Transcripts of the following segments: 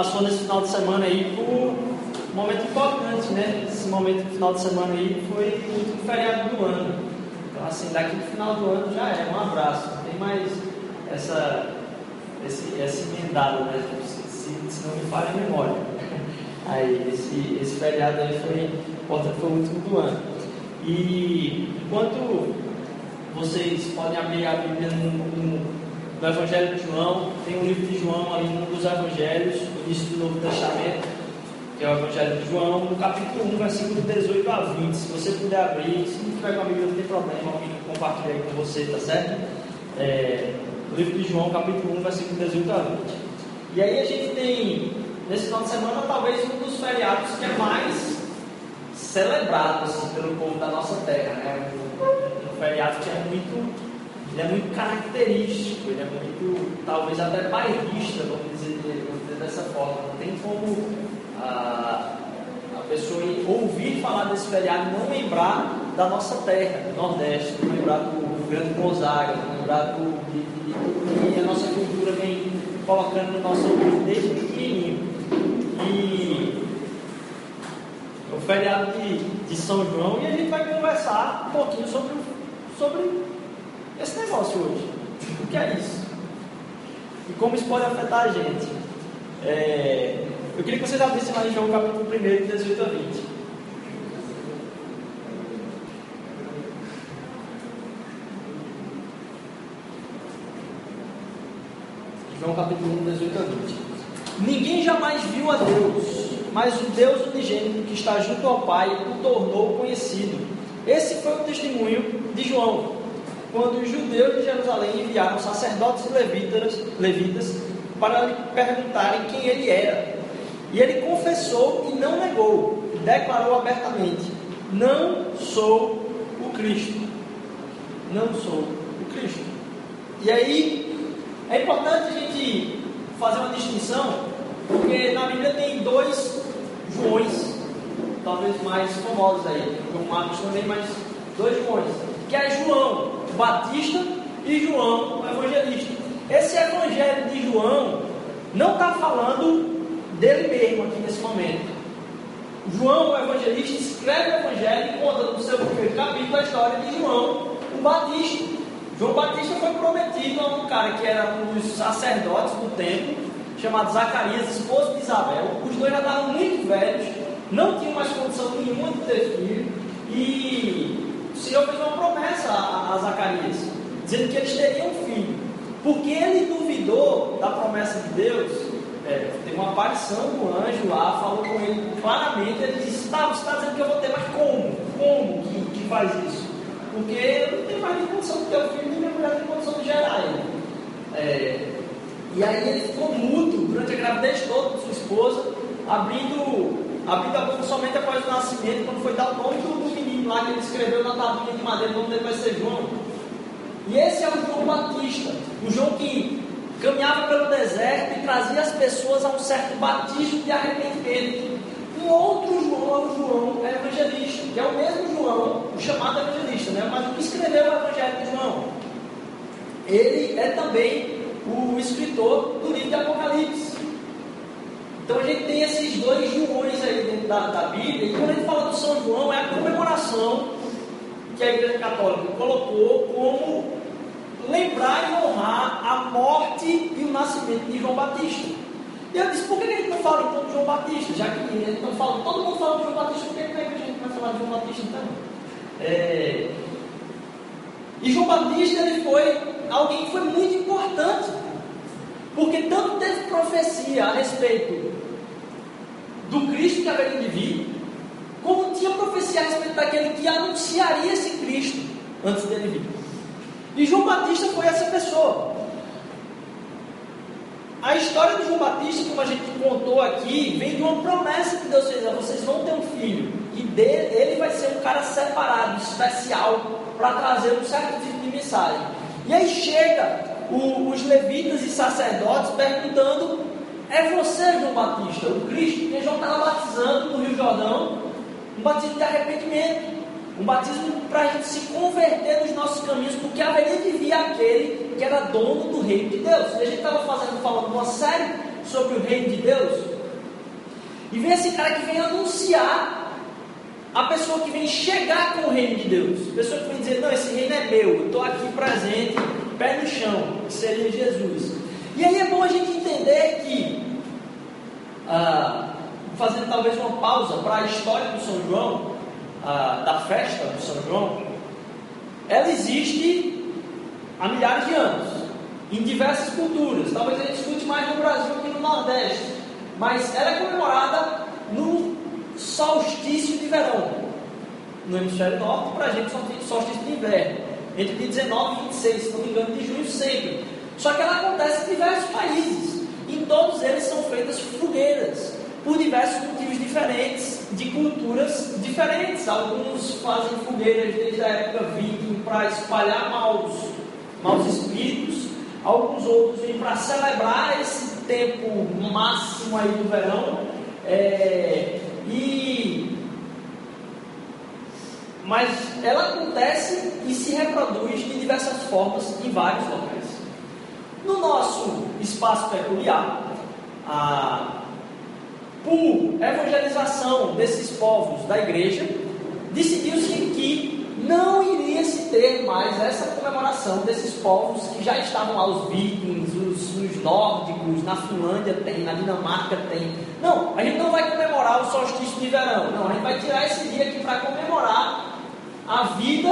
passou nesse final de semana aí por um momento importante, né? Esse momento do final de semana aí foi o último feriado do ano. Então, assim, daqui no final do ano já é, um abraço. Não tem mais essa, esse, essa emendada, né? Se, se, se não me falha a memória. Aí, esse, esse feriado aí foi importante, foi o último do ano. E enquanto vocês podem abrir a Bíblia no, no, no Evangelho de João, tem um livro de João ali, um dos Evangelhos, início do Novo Testamento, que é o Evangelho de João, no capítulo 1, versículo 18 a 20. Se você puder abrir, se não tiver com a Bíblia, não tem problema, alguém compartilha aí com você, tá certo? É, livro de João, capítulo 1, versículo 18 a 20. E aí a gente tem, nesse final de semana, talvez um dos feriados que é mais celebrado assim, pelo povo da nossa terra. Né? Um feriado que é muito, ele é muito característico, ele é muito, talvez até bairrista, vamos dizer, vamos dizer dessa forma. Não tem como a, a pessoa ouvir falar desse feriado e não lembrar da nossa terra, do Nordeste, não lembrar do Grande Gonzaga, não lembrar do que a nossa cultura vem colocando no nosso ouvido desde pequenininho. E o feriado de, de São João e a gente vai conversar um pouquinho sobre, sobre esse negócio hoje. O que é isso? E como isso pode afetar a gente. É, eu queria que vocês abrissem lá em João capítulo 1, 18 a 20. João capítulo 1, 18 a 20. Ninguém jamais viu a Deus mas o Deus unigênito que está junto ao Pai o tornou conhecido. Esse foi o testemunho de João, quando os judeus de Jerusalém enviaram sacerdotes e levitas, levitas para lhe perguntarem quem ele era. E ele confessou e não negou, declarou abertamente: Não sou o Cristo. Não sou o Cristo. E aí, é importante a gente fazer uma distinção, porque na Bíblia tem dois Joões, talvez mais famosos aí. João Marcos também, mas dois Joões. Que é João o Batista e João Evangelista. Esse Evangelho de João não está falando dele mesmo aqui nesse momento. João, o evangelista, escreve o Evangelho e conta no seu primeiro capítulo a história de João, o Batista. João Batista foi prometido a um cara que era um dos sacerdotes do templo, chamado Zacarias, esposo de Isabel. Os dois já estavam muito velhos, não tinham mais condição nenhuma de ter filho. E Senhor fez uma promessa a, a Zacarias, dizendo que eles teriam um filho. Porque ele duvidou da promessa de Deus, é, teve uma aparição do anjo lá, falou com ele claramente, ele disse, tá, você está dizendo que eu vou ter, mas como? Como que, que faz isso? Porque eu não tenho mais nem condição de ter um filho, nem minha mulher tem condição de gerar ele. É, e aí ele ficou mudo durante a gravidez toda de sua esposa, abrindo, abrindo a boca somente após o nascimento, quando foi dar o nome do, do lá que ele escreveu na tabuinha de madeira, o nome dele vai ser João. E esse é o João Batista, o João que caminhava pelo deserto e trazia as pessoas a um certo batismo de arrependimento. Um outro João é o João evangelista, que é o mesmo João, o chamado evangelista, né? mas o que escreveu o Evangelho de João. Ele é também o escritor do livro de Apocalipse. Então a gente tem esses dois Joões aí dentro da, da Bíblia, e quando a gente fala do São João, é a comemoração que a Igreja Católica colocou como lembrar e honrar a morte e o nascimento de João Batista. E eu disse, por que a gente não fala então de João Batista? Já que a não fala, todo mundo fala de João Batista, por que, que a gente vai falar de João Batista então? É... E João Batista ele foi alguém que foi muito importante porque tanto teve profecia a respeito do Cristo que haveria de vir, como tinha profecia a respeito daquele que anunciaria esse Cristo antes dele vir. E João Batista foi essa pessoa. A história de João Batista, como a gente contou aqui, vem de uma promessa que Deus fez: vocês vão ter um filho, e dele, ele vai ser um cara separado, especial, para trazer um certo tipo de mensagem. E aí chega o, os levitas e sacerdotes perguntando: É você, João Batista, o Cristo? Porque João estava batizando no Rio Jordão, um batismo de arrependimento, um batismo para a gente se converter nos nossos caminhos, porque haveria de vir aquele que era dono do reino de Deus. E a gente estava fazendo, falando uma série sobre o reino de Deus? E vem esse cara que vem anunciar a pessoa que vem chegar com o reino de Deus. A pessoa que vem dizer, não, esse reino é meu, eu estou aqui presente, pé no chão, que seria Jesus. E aí é bom a gente entender que, ah, fazendo talvez uma pausa para a história do São João, ah, da festa do São João, ela existe há milhares de anos, em diversas culturas. Talvez a gente escute mais no Brasil que no Nordeste, mas ela é comemorada no solstício de verão. No hemisfério norte, para a gente, solstício de inverno. Entre dia 19 e 26, se não me engano, de junho sempre. Só que ela acontece em diversos países. Em todos eles são feitas fogueiras, por diversos motivos diferentes, de culturas diferentes. Alguns fazem fogueiras desde a época viking para espalhar maus, maus espíritos. Alguns outros vêm para celebrar esse tempo máximo aí do verão. É, e mas ela acontece e se reproduz de diversas formas em vários locais. No nosso espaço peculiar, a, por evangelização desses povos da igreja, decidiu-se que não iria se ter mais essa comemoração desses povos que já estavam lá, os vikings, os, os nórdicos, na Finlândia tem, na Dinamarca tem. Não, a gente não vai comemorar o solstício de verão, não, a gente vai tirar esse dia aqui para comemorar a vida,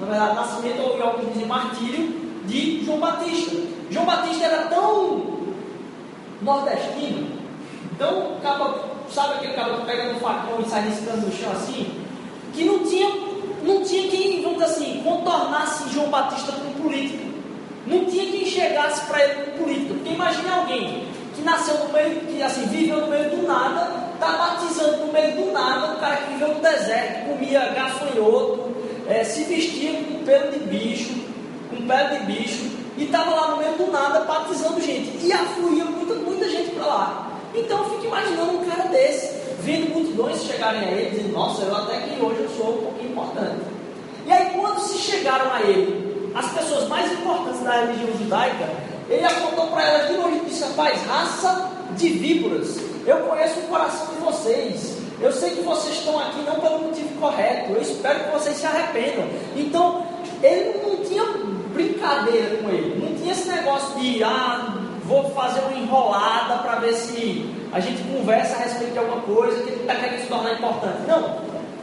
na verdade, nascimento ou alguns dizem martírio, de João Batista. João Batista era tão nordestino, tão capa, sabe aquele cara que pega no facão e sai riscando no chão assim, que não tinha, não tinha quem, vamos dizer assim, contornasse João Batista com política. Não tinha quem chegasse para ele com política. Porque imagine alguém que nasceu no meio, que assim, viveu no meio do nada, está batizando no meio do nada, um cara que viveu no deserto, comia gafanhoto, é, se vestia com pelo de bicho, com pele de bicho, e estava lá no meio do nada batizando gente. E afluía muita, muita gente para lá. Então eu fico imaginando um cara desse, vendo multidões chegarem a ele, dizendo, nossa, eu até que hoje eu sou um pouquinho importante. E aí quando se chegaram a ele, as pessoas mais importantes da religião judaica, ele apontou para elas de longe e disse, rapaz, raça de víboras, eu conheço o coração de vocês. Eu sei que vocês estão aqui não pelo motivo correto. Eu espero que vocês se arrependam. Então, ele não tinha brincadeira com ele. Não tinha esse negócio de, ah, vou fazer uma enrolada para ver se a gente conversa a respeito de alguma coisa que ele está querendo se tornar importante. Não.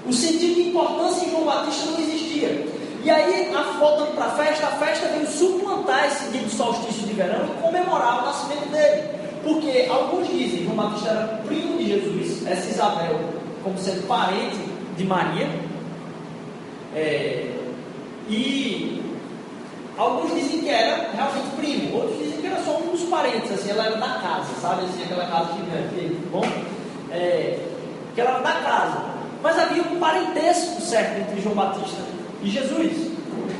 O sentido de importância em João Batista não existia. E aí, voltando para a festa, a festa veio suplantar esse dia do solstício de verão e comemorar o nascimento dele. Porque alguns dizem João Batista era primo de Jesus, essa Isabel, como sendo parente de Maria. É, e alguns dizem que era realmente primo, outros dizem que era só um dos parentes, assim, ela era da casa, sabe? Assim, aquela casa gigante, bom? É, que ela era da casa. Mas havia um parentesco certo entre João Batista e Jesus.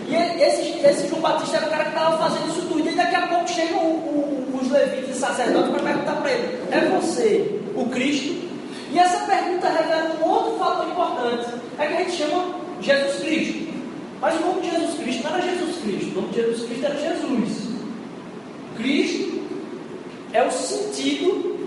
E esse, esse João Batista era o cara que estava fazendo isso tudo. E daqui a pouco chegam o, o, os levitas e sacerdotes para perguntar para ele: É você o Cristo? E essa pergunta revela um outro fator importante: é que a gente chama Jesus Cristo. Mas o nome de Jesus Cristo não era Jesus Cristo, o nome de Jesus Cristo era Jesus. Cristo é o sentido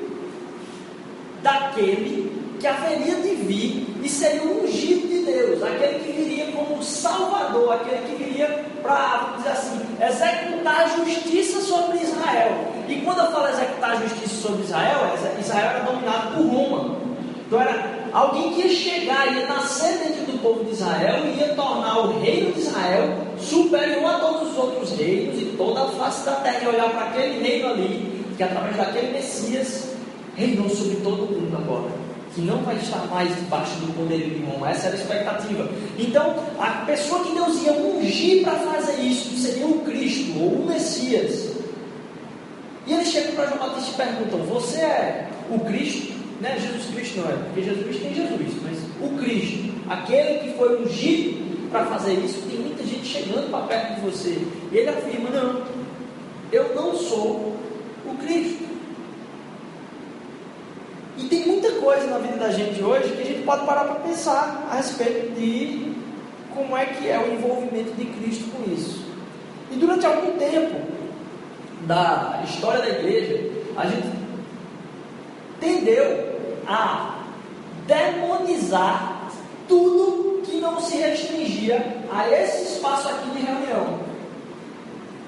daquele que haveria de vir e seria o ungido de Deus, aquele que viria como Salvador, aquele que viria para, dizer assim, executar a justiça sobre Israel. E quando eu falo executar a justiça sobre Israel, Israel era dominado por Roma. Então era alguém que ia chegar, ia nascer dentro do povo de Israel e ia tornar o reino de Israel superior a todos os outros reinos e toda a face da terra e olhar para aquele reino ali, que através daquele Messias reinou sobre todo o mundo agora que não vai estar mais debaixo do poder de Roma. Essa era a expectativa. Então, a pessoa que Deus ia ungir para fazer isso seria o Cristo ou o Messias. E eles chegam para João Batista e perguntam: Você é o Cristo? Né? Jesus Cristo não é, porque Jesus tem Jesus, mas o Cristo, aquele que foi ungido para fazer isso, tem muita gente chegando para perto de você. Ele afirma: Não, eu não sou o Cristo. E tem muita coisa na vida da gente hoje que a gente pode parar para pensar a respeito de como é que é o envolvimento de Cristo com isso. E durante algum tempo da história da igreja, a gente tendeu a demonizar tudo que não se restringia a esse espaço aqui de reunião.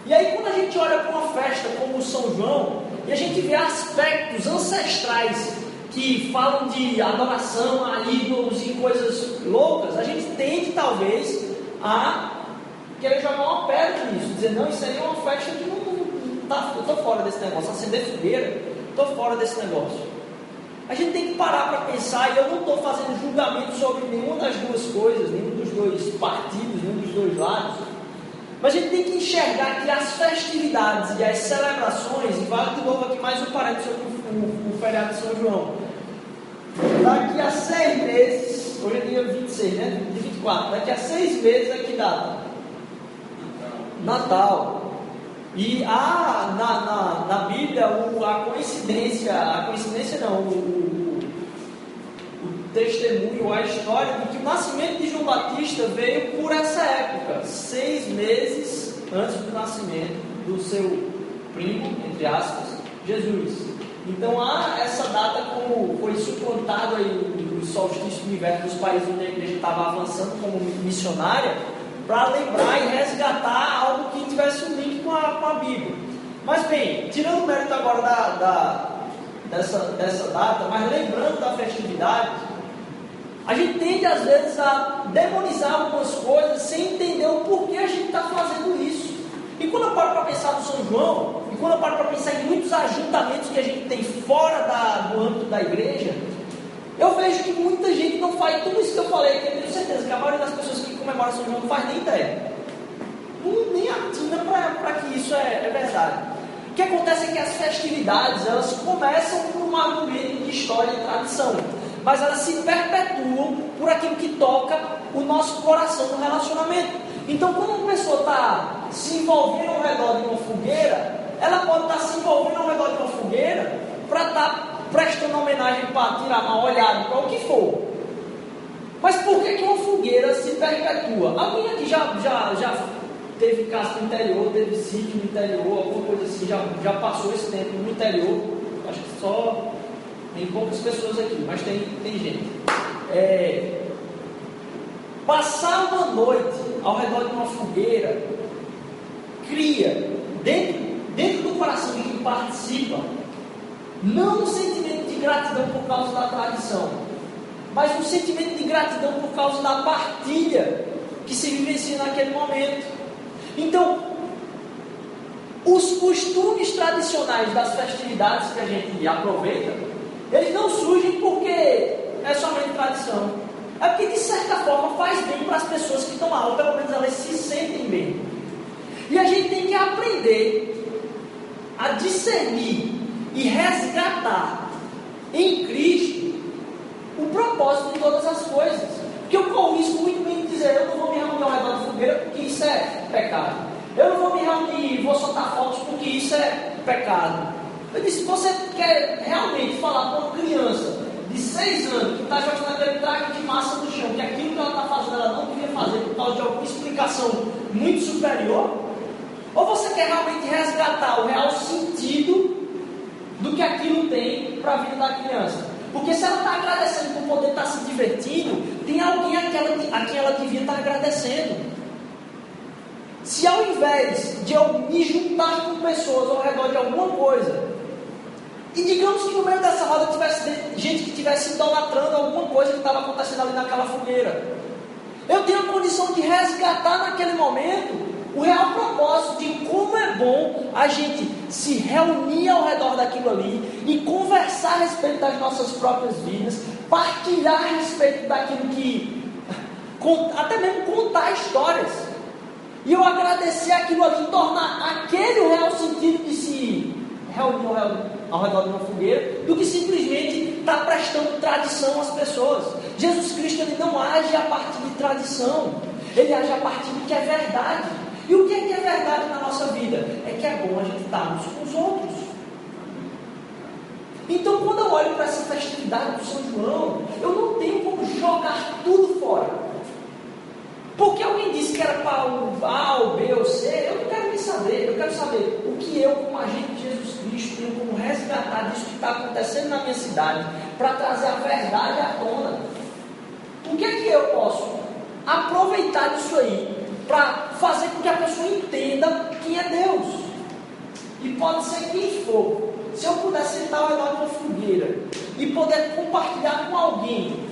E aí, quando a gente olha para uma festa como o São João, e a gente vê aspectos ancestrais que falam de adoração a ídolos e coisas loucas, a gente tende talvez a querer jogar uma pedra nisso, dizer, não, isso aí é uma festa que não, tá, eu estou fora desse negócio, acender fogueira, estou fora desse negócio. A gente tem que parar para pensar, e eu não estou fazendo julgamento sobre nenhuma das duas coisas, nenhum dos dois partidos, nenhum dos dois lados. Mas a gente tem que enxergar que as festividades e as celebrações, e vale de novo aqui mais um parênteses sobre o, o, o feriado de São João. Daqui a seis meses, hoje é dia 26, né? Dia 24, daqui a seis meses é que data? Natal. E há na, na, na Bíblia o, a coincidência, a coincidência não, o testemunho, a história de que o nascimento de João Batista veio por essa época, seis meses antes do nascimento do seu primo, entre aspas, Jesus. Então há essa data como foi suplantado aí o solstício de inverno dos países onde a igreja estava avançando como missionária, para lembrar e resgatar algo que tivesse um link com a, com a Bíblia. Mas bem, tirando o mérito agora da, da, dessa, dessa data, mas lembrando da festividade, a gente tende às vezes a demonizar algumas coisas sem entender o porquê a gente está fazendo isso. E quando eu paro para pensar no São João, e quando eu paro para pensar em muitos ajuntamentos que a gente tem fora da, do âmbito da igreja, eu vejo que muita gente não faz tudo isso que eu falei, eu tenho certeza que a maioria das pessoas que comemoram São João não faz nem ideia. Não, nem atina para que isso é, é verdade. O que acontece é que as festividades, elas começam por um argumento de história e tradição, mas elas se perpetuam por aquilo que toca o nosso coração no relacionamento. Então, quando uma pessoa está se envolvendo ao redor de uma fogueira, ela pode estar tá se envolvendo ao redor de uma fogueira para estar tá prestando homenagem para tirar uma olhada, para o que for. Mas por que, que uma fogueira se perpetua? Alguém aqui já, já, já teve casa no interior, teve sítio no interior, alguma coisa assim, já, já passou esse tempo no interior? Acho que só tem poucas pessoas aqui, mas tem, tem gente. É, passar uma noite ao redor de uma fogueira cria dentro, dentro do coração de quem participa não um sentimento de gratidão por causa da tradição, mas um sentimento de gratidão por causa da partilha que se vivencia naquele momento. Então, os costumes tradicionais das festividades que a gente aproveita, eles não surgem porque é somente tradição. É porque, de certa forma, faz bem para as pessoas que estão lá, ou pelo menos elas se sentem bem. E a gente tem que aprender a discernir e resgatar em Cristo o propósito de todas as coisas. Porque eu corro muito bem dizer, eu não vou me reunir ao redor da fogueira porque isso é pecado. Eu não vou me reunir e vou soltar fotos porque isso é pecado. Eu disse, você quer realmente falar com uma criança de seis anos que está jogando aquele traje de massa no chão, que aquilo que ela está fazendo ela não devia fazer por causa de alguma explicação muito superior? Ou você quer realmente resgatar o real sentido do que aquilo tem para a vida da criança. Porque se ela está agradecendo por poder estar tá se divertindo, tem alguém a quem, ela, a quem ela devia estar tá agradecendo. Se ao invés de eu me juntar com pessoas ao redor de alguma coisa, e digamos que no meio dessa roda tivesse gente que estivesse idolatrando alguma coisa que estava acontecendo ali naquela fogueira, eu tenho a condição de resgatar naquele momento o real propósito de como é bom a gente se reunir ao redor daquilo ali e conversar a respeito das nossas próprias vidas, partilhar a respeito daquilo que. até mesmo contar histórias. E eu agradecer aquilo ali, tornar aquele o real sentido de se reunir ao redor, ao redor de uma fogueira, do que simplesmente estar tá prestando tradição às pessoas. Jesus Cristo ele não age a partir de tradição, ele age a partir do que é verdade. E o que é que é verdade na nossa vida? É que é bom a gente estar uns com os outros. Então, quando eu olho para essa festividade do São João, eu não tenho como jogar tudo fora. Porque alguém disse que era para o A, o B ou C, eu não quero nem saber. Eu quero saber eu, como agente de Jesus Cristo, tenho como resgatar disso que está acontecendo na minha cidade, para trazer a verdade à tona. O que é que eu posso aproveitar disso aí para fazer com que a pessoa entenda quem é Deus? E pode ser quem for. Se eu puder sentar ao redor de uma fogueira e poder compartilhar com alguém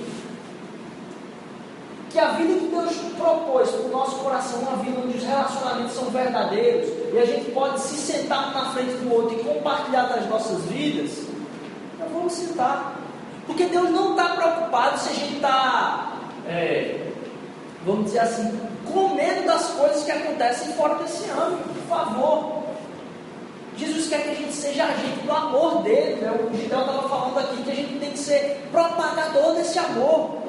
que a vida que Deus propôs para o nosso coração, uma vida onde os relacionamentos são verdadeiros, e a gente pode se sentar na frente do outro e compartilhar das nossas vidas, então vamos sentar. Porque Deus não está preocupado se a gente está, é, vamos dizer assim, com medo das coisas que acontecem fora desse âmbito, por favor. Jesus quer que a gente seja agente do amor dele. Né? O Gideão estava falando aqui que a gente tem que ser propagador desse amor.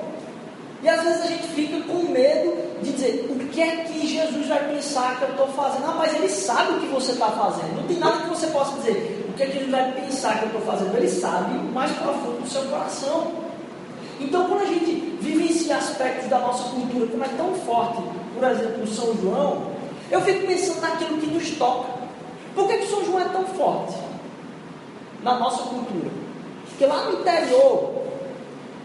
E às vezes a gente fica com medo de dizer o que é que Jesus vai pensar que eu estou fazendo. Ah, mas ele sabe o que você está fazendo. Não tem nada que você possa dizer o que é que ele vai pensar que eu estou fazendo. Ele sabe o mais profundo do seu coração. Então, quando a gente vivencia aspectos da nossa cultura, como é tão forte, por exemplo, o São João, eu fico pensando naquilo que nos toca. Por que, que São João é tão forte na nossa cultura? Porque lá no interior,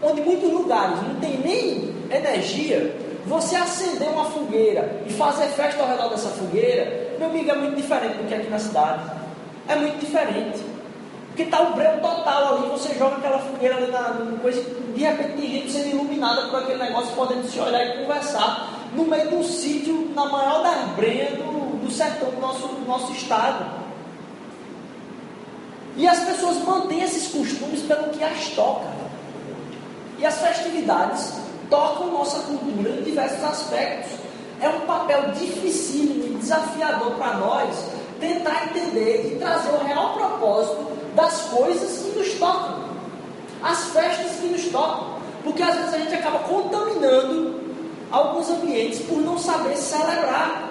onde muitos lugares não tem nem energia, você acender uma fogueira e fazer festa ao redor dessa fogueira, meu amigo, é muito diferente do que aqui na cidade. É muito diferente. Porque está o breu total ali, você joga aquela fogueira ali na, na coisa, de repente tem gente sendo iluminada por aquele negócio, podendo se olhar e conversar, no meio de um sítio, na maior das brenhas do, do sertão do nosso, do nosso estado. E as pessoas mantêm esses costumes pelo que as toca. E as festividades tocam nossa cultura em diversos aspectos. É um papel difícil e desafiador para nós tentar entender e trazer o real propósito das coisas que nos tocam, as festas que nos tocam, porque às vezes a gente acaba contaminando alguns ambientes por não saber celebrar.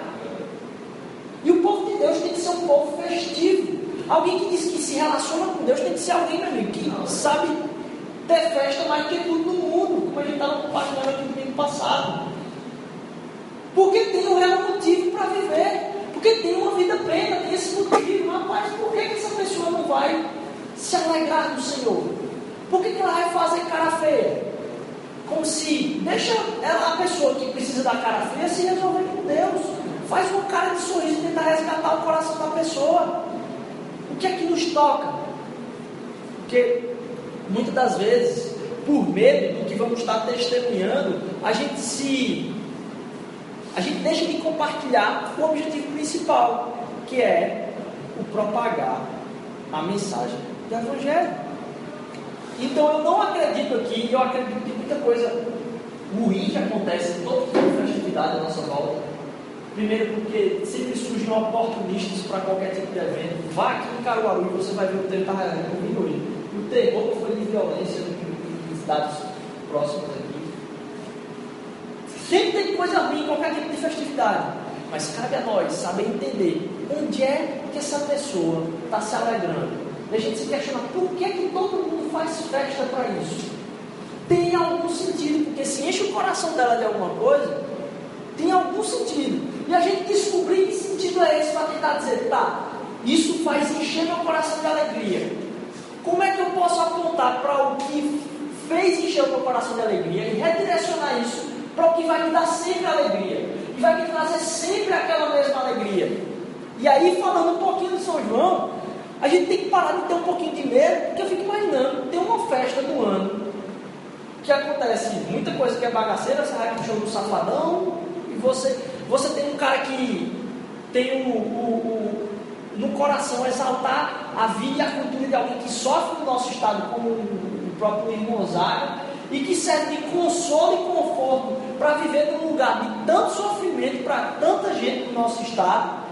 E o povo de Deus tem que ser um povo festivo. Alguém que diz que se relaciona com Deus tem que ser alguém, meu amigo, que sabe ter festa mais que tudo no mundo, como a gente estava compartilhando aqui no domingo passado. Porque tem um real motivo para viver. Porque tem uma vida plena, tem esse motivo. Rapaz, por que, que essa pessoa não vai se alegrar do Senhor? Por que, que ela vai fazer cara feia? Como se deixa ela, a pessoa que precisa da cara feia se resolver com Deus. Faz uma cara de sorriso e tenta resgatar o coração da pessoa. O que é que nos toca? Porque muitas das vezes, por medo do que vamos estar testemunhando, a gente se. A gente deixa de compartilhar o objetivo principal, que é o propagar a mensagem do Evangelho. Então eu não acredito aqui, eu acredito que muita coisa ruim que acontece em todo tipo de festividade à nossa volta. Primeiro porque sempre surgem oportunistas para qualquer tipo de evento. Vá aqui em Caruaru e você vai ver o tempo está comigo hoje o terror foi de violência em estados próximos aqui. Sempre tem coisa ruim em qualquer tipo de festividade. Mas cabe a nós saber entender onde é que essa pessoa está se alegrando. E a gente se questiona por que, que todo mundo faz festa para isso. Tem algum sentido, porque se enche o coração dela de alguma coisa, tem algum sentido. E a gente descobrir que sentido é esse para tentar dizer, tá, isso faz encher meu coração de alegria. Como é que eu posso apontar para o que fez encher o meu coração de alegria e redirecionar isso para o que vai me dar sempre alegria e vai me trazer sempre aquela mesma alegria? E aí, falando um pouquinho de São João, a gente tem que parar de ter um pouquinho de medo, porque eu fico imaginando, tem uma festa do ano que acontece muita coisa que é bagaceira, você vai pro show do Safadão, e você, você tem um cara que tem o, o, o no coração exaltar a vida e a cultura de alguém que sofre no nosso estado, como o próprio irmão Zaga, e que serve de consolo e conforto para viver num lugar de tanto sofrimento para tanta gente no nosso estado.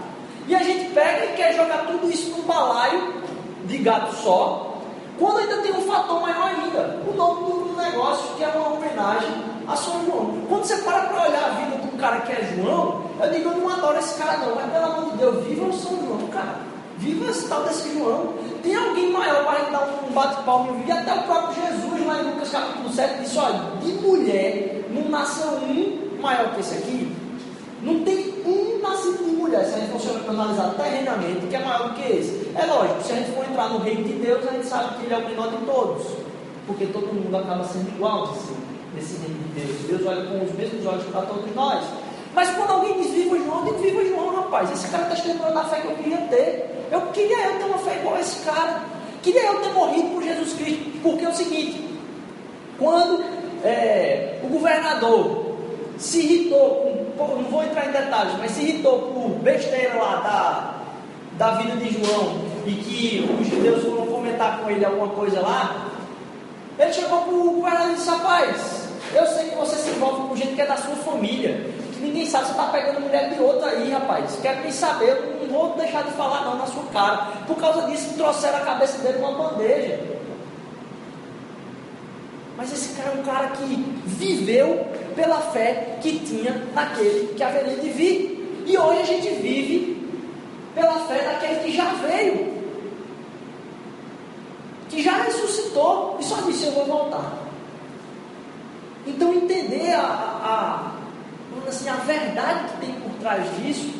E a gente pega e quer jogar tudo isso num balaio de gato só, quando ainda tem um fator maior ainda, o nome do negócio, que é uma homenagem a São João. Quando você para para olhar a vida de um cara que é João, eu digo, eu não adoro esse cara não, mas pelo amor de Deus, viva o São João, cara. Viva esse tal desse João. Tem alguém maior para dar um bate-palmo e até o próprio Jesus, lá em Lucas capítulo 7, disse, olha, de mulher não nasceu um maior que esse aqui. Não tem um nascido de mulher se a gente for analisar terrenamente, que é maior do que esse. É lógico, se a gente for entrar no reino de Deus, a gente sabe que ele é o menor de todos. Porque todo mundo acaba sendo igual nesse reino de Deus. Deus olha com os mesmos olhos para todos nós. Mas quando alguém diz viva João, eu digo viva João, rapaz. Esse cara está testemunhando da fé que eu queria ter. Eu queria eu ter uma fé igual a esse cara. Queria eu ter morrido por Jesus Cristo. Porque é o seguinte: quando é, o governador se irritou, com, não vou entrar em detalhes, mas se irritou por besteira lá da, da vida de João e que os judeus foram comentar com ele alguma coisa lá, ele chegou para o governador e disse: Rapaz, eu sei que você se envolve com gente que é da sua família. Ninguém sabe se está pegando mulher de outra aí, rapaz. Quero nem saber, eu não vou deixar de falar não na sua cara. Por causa disso, trouxeram a cabeça dele numa bandeja. Mas esse cara é um cara que viveu pela fé que tinha naquele que haveria de vir. E hoje a gente vive pela fé daquele que já veio. Que já ressuscitou e só disse: Eu vou voltar. Então, entender a, a, assim, a verdade que tem por trás disso,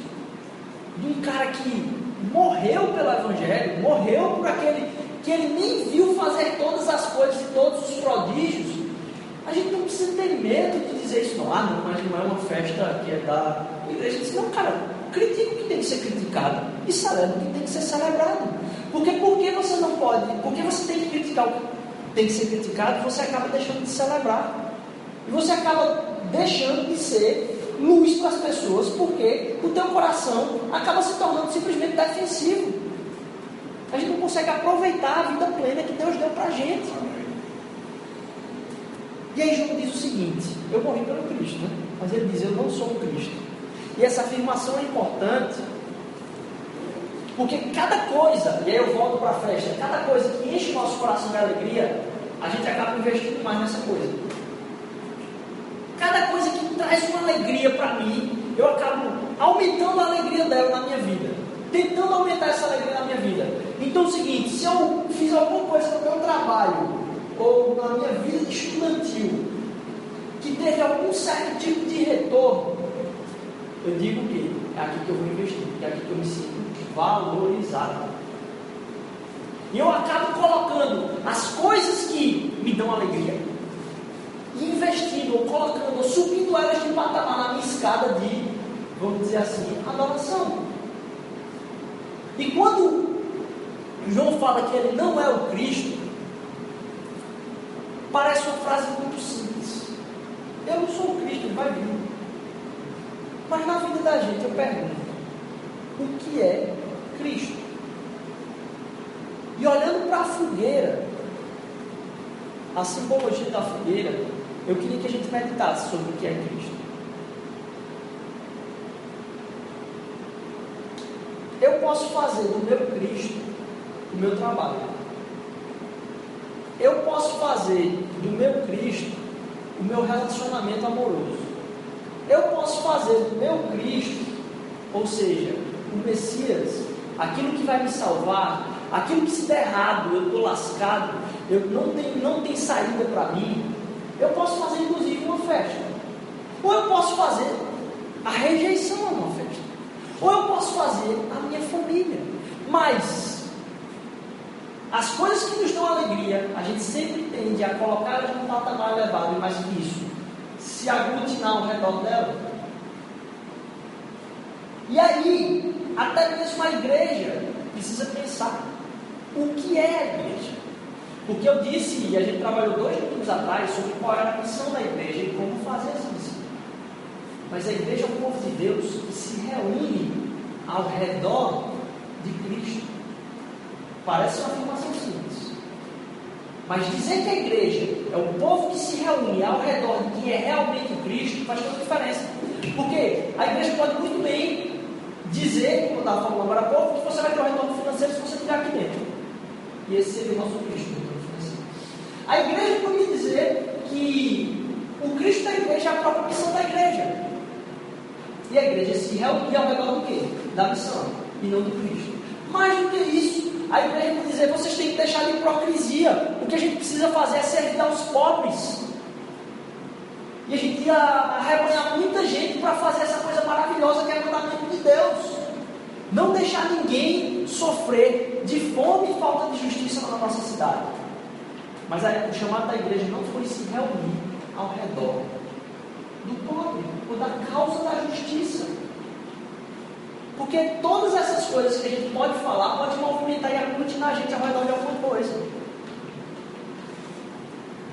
de um cara que morreu pelo Evangelho, morreu por aquele que ele nem viu fazer todas as coisas e todos os prodígios, a gente não precisa ter medo de dizer isso, não. Ah, não, mas não é uma festa que é da igreja. Diz, não, cara, critica o que tem que ser criticado e celebra o que tem que ser celebrado. Porque por que você não pode, porque você tem que criticar o que tem que ser criticado, você acaba deixando de celebrar. E você acaba deixando de ser luz para as pessoas, porque o teu coração acaba se tornando simplesmente defensivo. A gente não consegue aproveitar a vida plena que Deus deu para a gente. E aí João diz o seguinte: eu morri pelo Cristo, né? mas ele diz: eu não sou o Cristo. E essa afirmação é importante, porque cada coisa, e aí eu volto para a festa, cada coisa que enche o nosso coração de alegria, a gente acaba investindo mais nessa coisa. Traz uma alegria para mim, eu acabo aumentando a alegria dela na minha vida, tentando aumentar essa alegria na minha vida. Então é o seguinte: se eu fiz alguma coisa no meu trabalho, ou na minha vida estudantil, que teve algum certo tipo de retorno, eu digo que é aqui que eu vou investir, é aqui que eu me sinto valorizado. E eu acabo colocando as coisas que me dão alegria, investindo, colocando, subindo elas de patamar na minha escada de, vamos dizer assim, adoração. E quando João fala que ele não é o Cristo, Parece uma frase muito simples. Eu não sou o Cristo, ele vai vir. Mas na vida da gente eu pergunto: o que é Cristo? E olhando para a fogueira, a simbologia da fogueira, eu queria que a gente meditasse sobre o que é Cristo. Eu posso fazer do meu Cristo o meu trabalho eu posso fazer do meu Cristo o meu relacionamento amoroso. Eu posso fazer do meu Cristo, ou seja, o Messias, aquilo que vai me salvar, aquilo que se der errado, eu estou lascado, eu não tenho, não tem saída para mim. Eu posso fazer inclusive uma festa. Ou eu posso fazer a rejeição a uma festa. Ou eu posso fazer a minha família. Mas as coisas que nos dão alegria, a gente sempre tende a colocar em um patamar elevado, e mais que isso, se aglutinar ao redor dela. E aí, até mesmo a igreja precisa pensar o que é a igreja. Porque eu disse, e a gente trabalhou dois minutos atrás, sobre qual era a missão da igreja e como fazer essa missão. Mas a igreja é um povo de Deus que se reúne ao redor de Cristo. Parece uma afirmação simples. Mas dizer que a igreja é o povo que se reúne ao redor de quem é realmente o Cristo faz toda a diferença. Porque a igreja pode muito bem dizer, como eu estava falando agora há pouco, que você vai ter um retorno financeiro se você estiver aqui dentro. E esse seria o nosso Cristo, o. A igreja pode dizer que o Cristo da igreja é a própria missão da igreja. E a igreja se reúne ao redor do quê? Da missão, e não do Cristo. Mais do que isso, a igreja vai dizer: vocês têm que deixar de hipocrisia. O que a gente precisa fazer é servir aos pobres. E a gente ia arrebanhar muita gente para fazer essa coisa maravilhosa que é o mandamento de Deus. Não deixar ninguém sofrer de fome e falta de justiça na nossa cidade. Mas o chamado da igreja não foi se reunir ao redor do pobre ou da causa da justiça. Porque todas essas coisas que a gente pode falar pode movimentar e aglutinar a gente ao redor de alguma coisa.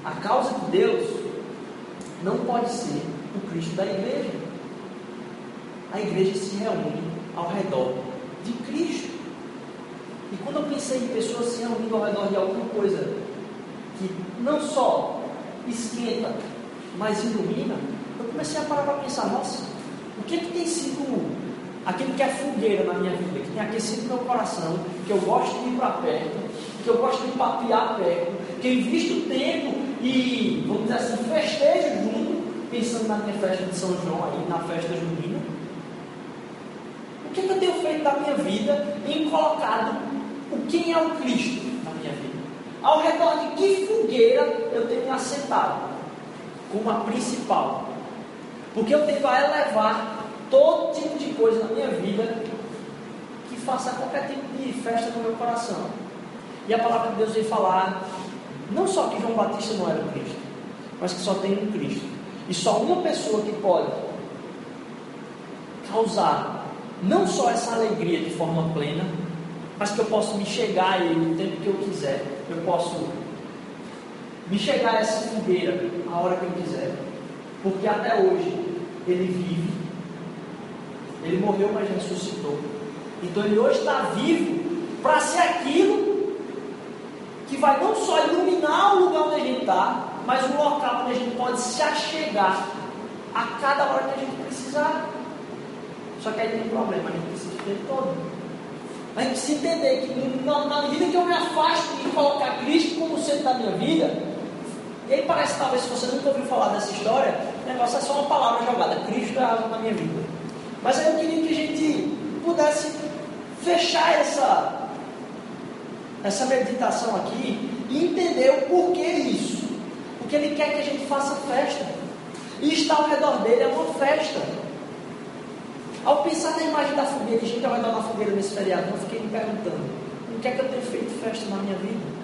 A causa de Deus não pode ser o Cristo da igreja. A igreja se reúne ao redor de Cristo. E quando eu pensei em pessoas se reunindo ao redor de alguma coisa que não só esquenta, mas ilumina, eu comecei a parar para pensar, nossa, o que, é que tem sido aquilo que é fogueira na minha vida, que tem aquecido meu coração, que eu gosto de ir para perto, que eu gosto de papiar perto, que eu invisto tempo e, vamos dizer assim, festejo junto, pensando na minha festa de São João aí, na festa junina. O que, é que eu tenho feito da minha vida em colocado o quem é o Cristo? Ao redor de que fogueira eu tenho me assentado como a principal? Porque eu tenho a elevar todo tipo de coisa na minha vida que faça qualquer tipo de festa no meu coração. E a palavra de Deus vem falar não só que João Batista não era o Cristo, mas que só tem um Cristo. E só uma pessoa que pode causar não só essa alegria de forma plena, mas que eu posso me chegar a Ele o tempo que eu quiser. Eu posso me chegar a essa fogueira a hora que eu quiser. Porque até hoje Ele vive. Ele morreu, mas ressuscitou. Então Ele hoje está vivo para ser aquilo que vai não só iluminar o lugar onde a gente está, mas um local onde a gente pode se achegar a cada hora que a gente precisar. Só que aí tem um problema, a gente precisa o tempo todo. A gente precisa entender que na, na medida que eu me afasto de colocar Cristo como centro da minha vida, e aí parece talvez se você nunca ouviu falar dessa história, o negócio é só uma palavra jogada, Cristo é algo na minha vida. Mas aí eu queria que a gente pudesse fechar essa, essa meditação aqui e entender o porquê isso. Porque Ele quer que a gente faça festa. E estar ao redor dele é uma festa. Ao pensar na imagem da fogueira, gente ao redor da fogueira nesse feriado, eu fiquei me perguntando: o que é que eu tenho feito festa na minha vida?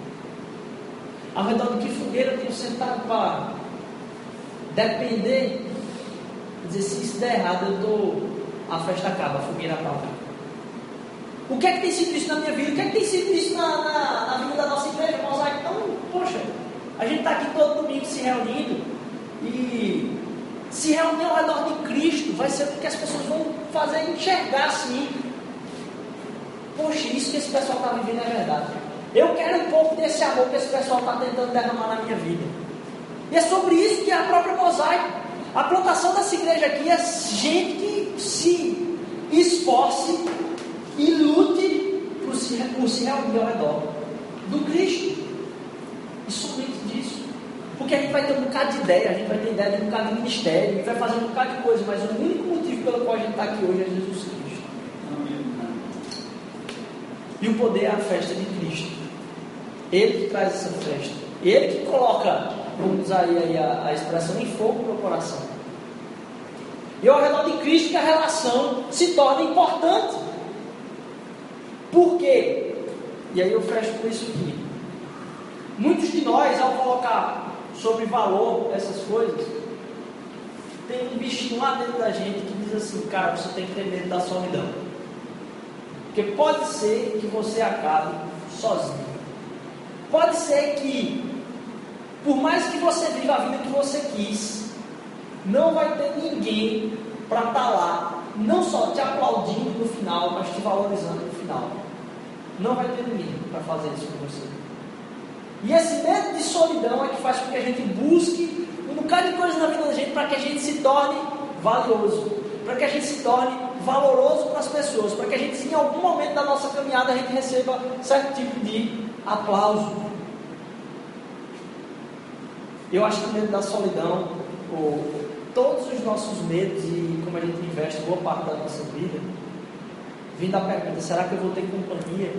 Ao redor de que fogueira eu tenho sentado para depender, dizer se isso der errado, eu tô, a festa acaba, a fogueira acaba. O que é que tem sido isso na minha vida? O que é que tem sido isso na, na, na vida da nossa igreja, mosaico? Então, poxa, a gente está aqui todo domingo se reunindo se reunir ao redor de Cristo vai ser o que as pessoas vão fazer enxergar assim. Poxa, isso que esse pessoal está vivendo é verdade. Eu quero um pouco desse amor que esse pessoal está tentando derramar na minha vida. E é sobre isso que é a própria mosaico. A plantação dessa igreja aqui é gente que se esforce e lute por se, por se reunir ao redor do Cristo. E somente. Porque a gente vai ter um bocado de ideia, a gente vai ter ideia de um bocado de ministério, a gente vai fazer um bocado de coisa, mas o único motivo pelo qual a gente está aqui hoje é Jesus Cristo. E o poder é a festa de Cristo. Ele que traz essa festa. Ele que coloca, vamos usar aí a, a expressão, em fogo no coração. E ao redor de Cristo que a relação se torna importante. Por quê? E aí eu fecho com isso aqui. Muitos de nós, ao colocar sobre valor essas coisas, tem um bichinho lá dentro da gente que diz assim, cara, você tem que ter medo da solidão. Porque pode ser que você acabe sozinho. Pode ser que, por mais que você viva a vida que você quis, não vai ter ninguém para estar tá lá, não só te aplaudindo no final, mas te valorizando no final. Não vai ter ninguém para fazer isso com você. E esse medo de solidão é que faz com que a gente busque um bocado de coisa na vida da gente para que a gente se torne valioso, para que a gente se torne valoroso para as pessoas, para que a gente, em algum momento da nossa caminhada, a gente receba certo tipo de aplauso. Eu acho que o medo da solidão, ou todos os nossos medos e como a gente investe boa parte da nossa vida, vindo a pergunta: será que eu vou ter companhia?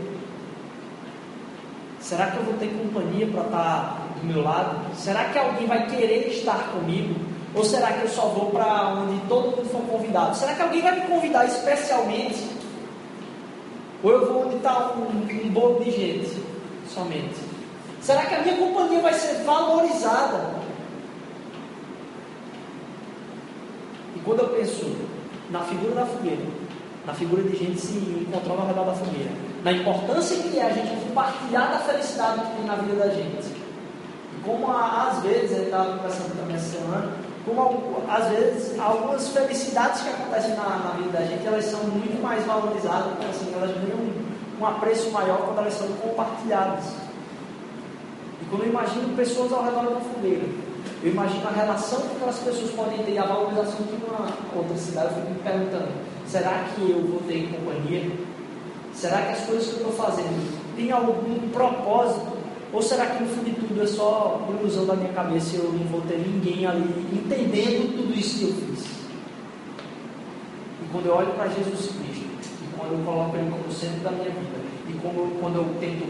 Será que eu vou ter companhia para estar do meu lado? Será que alguém vai querer estar comigo? Ou será que eu só vou para onde todo mundo for convidado? Será que alguém vai me convidar especialmente? Ou eu vou onde está um, um bolo de gente somente? Será que a minha companhia vai ser valorizada? E quando eu penso na figura da fogueira, na figura de gente se encontrando ao redor da fogueira, na importância que é a gente compartilhar da felicidade que tem na vida da gente. E como às vezes, ele estava conversando também essa semana, como às vezes algumas felicidades que acontecem na, na, vida da gente, elas são muito mais valorizadas, assim, elas ganham um, um apreço maior quando elas são compartilhadas. E quando eu imagino pessoas ao redor da fogueira, eu imagino a relação que aquelas pessoas podem ter, a valorização que uma outra cidade, eu fico me perguntando, será que eu vou ter companhia? Será que as coisas que eu estou fazendo têm algum propósito? Ou será que no fim de tudo é só ilusão da minha cabeça e eu não vou ter ninguém ali entendendo tudo isso que eu fiz? E quando eu olho para Jesus Cristo, e quando eu coloco Ele como centro da minha vida, e como, quando eu tento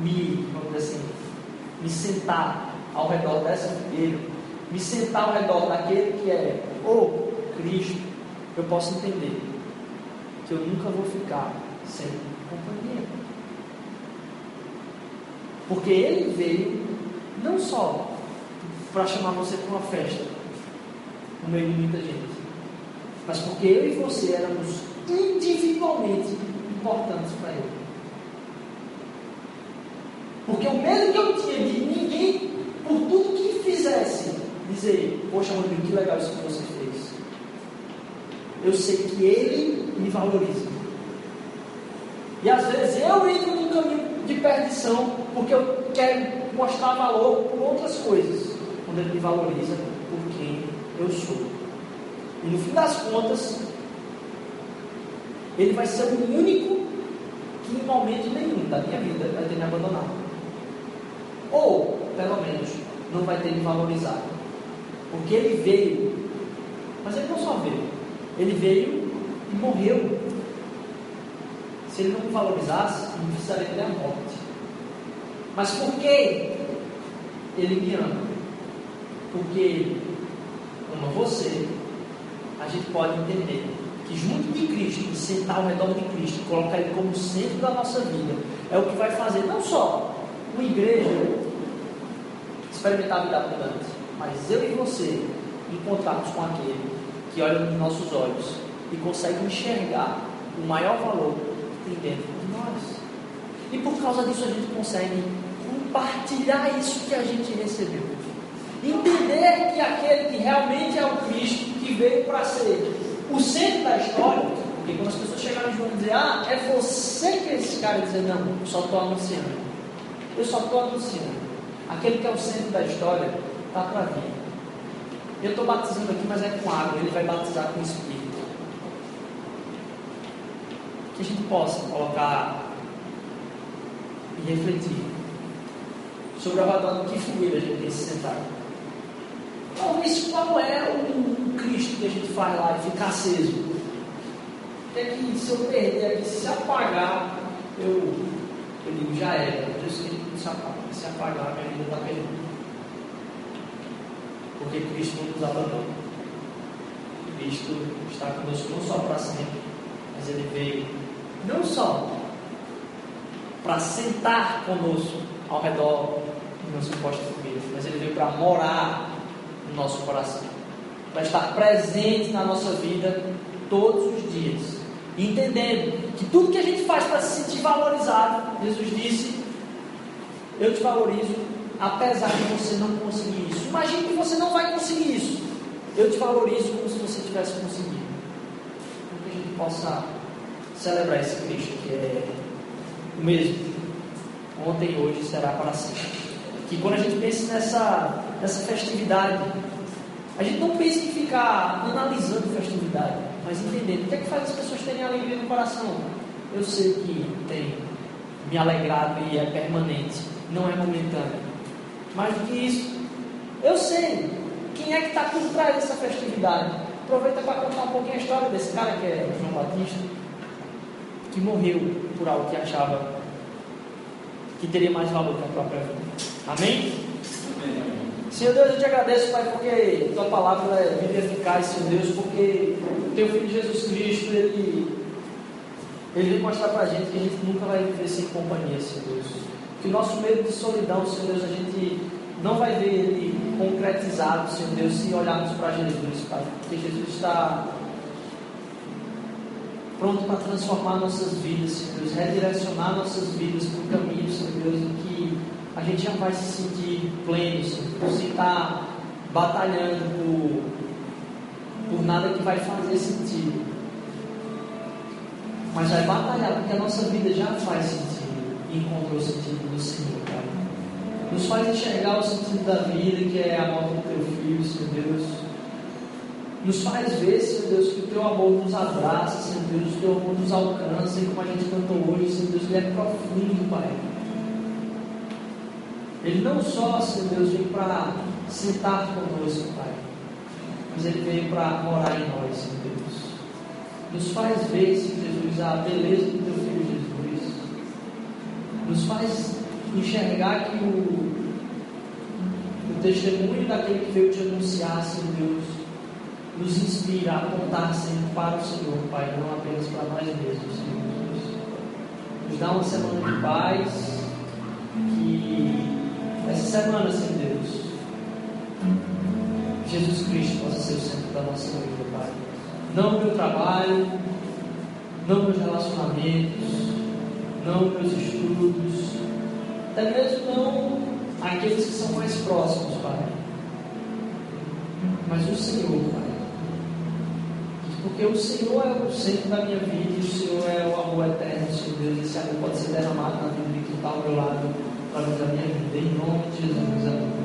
me, vamos dizer assim, me sentar ao redor dessa fogueira, me sentar ao redor daquele que é o Cristo, eu posso entender que eu nunca vou ficar sem companhia. Porque ele veio não só para chamar você para uma festa, no meio de muita gente, mas porque eu e você éramos individualmente importantes para ele. Porque o medo que eu tinha de ninguém, por tudo que fizesse, dizer, poxa, Rodrigo, que legal isso que você fez. Eu sei que ele me valoriza. E às vezes eu entro num caminho de perdição porque eu quero mostrar valor por outras coisas, quando ele me valoriza por quem eu sou. E no fim das contas, ele vai ser o único que em momento nenhum da minha vida vai ter me abandonado. Ou, pelo menos, não vai ter me valorizado. Porque ele veio, mas ele não só veio, ele veio e morreu se ele não valorizasse, não precisaria ter a morte. Mas por que ele me ama? Porque ele ama você. A gente pode entender que junto de Cristo, sentar ao redor de Cristo, colocar Ele como centro da nossa vida, é o que vai fazer não só uma igreja experimentar a vida abundante, mas eu e você encontrarmos com aquele que olha nos nossos olhos e consegue enxergar o maior valor tem dentro de nós. E por causa disso a gente consegue compartilhar isso que a gente recebeu. Entender que aquele que realmente é o Cristo, que veio para ser o centro da história, porque quando as pessoas chegaram em João e dizer, ah, é você que é esse cara, dizer, não, eu só estou anunciando. Eu só estou anunciando. Aquele que é o centro da história está para vir. Eu estou batizando aqui, mas é com água, ele vai batizar com Espírito que a gente possa colocar e refletir sobre a rodada que fogueira a gente tem se sentar. Talvez qual é o Cristo que a gente faz lá e ficar aceso? É que se eu perder aqui, se apagar, eu, eu digo, já era. Por isso que se apaga. Se apagar, minha vida está perdida. Porque Cristo não nos abandona. Cristo está conosco não só para sempre, mas Ele veio não só para sentar conosco ao redor do nosso posto de fogueira, mas ele veio para morar no nosso coração, para estar presente na nossa vida todos os dias, entendendo que tudo que a gente faz para se sentir valorizado, Jesus disse: Eu te valorizo, apesar de você não conseguir isso. Imagine que você não vai conseguir isso. Eu te valorizo como se você tivesse conseguido. Para que a gente possa celebrar esse Cristo que é o mesmo, ontem e hoje será para sempre. Que quando a gente pensa nessa, nessa festividade, a gente não pensa em ficar analisando festividade, mas entendendo o que é que faz as pessoas terem alegria no coração. Eu sei que tem me alegrado e é permanente, não é momentâneo. Mais do que isso, eu sei quem é que está por trás dessa festividade. Aproveita para contar um pouquinho a história desse cara que é João Batista que morreu por algo que achava que teria mais valor que a própria vida. Amém? Amém. Senhor Deus, eu te agradeço, Pai, porque tua palavra é viva e eficaz, Senhor Deus, porque o teu filho Jesus Cristo, ele Ele vem mostrar para a gente que a gente nunca vai viver sem companhia, Senhor Deus. Que o nosso medo de solidão, Senhor Deus, a gente não vai ver ele concretizado, Senhor Deus, se olharmos para Jesus, Pai. Porque Jesus está pronto para transformar nossas vidas, Senhor Deus, redirecionar nossas vidas para o caminho, Senhor Deus, em que a gente já vai se sentir pleno, Senhor Deus, sem estar batalhando por, por nada que vai fazer sentido mas vai batalhar, porque a nossa vida já faz sentido encontrou sentido no Senhor, Pai. Nos faz enxergar o sentido da vida, que é a morte do teu filho, Senhor Deus. Nos faz ver, Senhor Deus, que o teu amor nos abraça, Senhor Deus, o teu amor nos alcança, e como a gente cantou hoje, Senhor Deus, ele é profundo, Pai. Ele não só, Senhor Deus, vem para sentar conosco, Pai, mas ele veio para morar em nós, Senhor Deus. Nos faz ver, Senhor Jesus, a beleza do teu filho Jesus. Nos faz enxergar que o, o testemunho daquele que veio te anunciar, Senhor Deus, nos inspira a apontar sempre para o Senhor, Pai, não apenas para nós mesmos, Senhor Jesus. Nos dá uma semana de paz, que essa semana, Senhor Deus, Jesus Cristo possa ser o centro da nossa vida, Pai não meu trabalho, não meus relacionamentos, não meus estudos, até mesmo não aqueles que são mais próximos, Pai. Mas o Senhor, Pai. Porque o Senhor é o centro da minha vida, o Senhor é o amor eterno, Senhor Deus. Esse amor pode ser derramado na vida que está ao meu lado, através da minha vida. Em nome de Jesus, amém.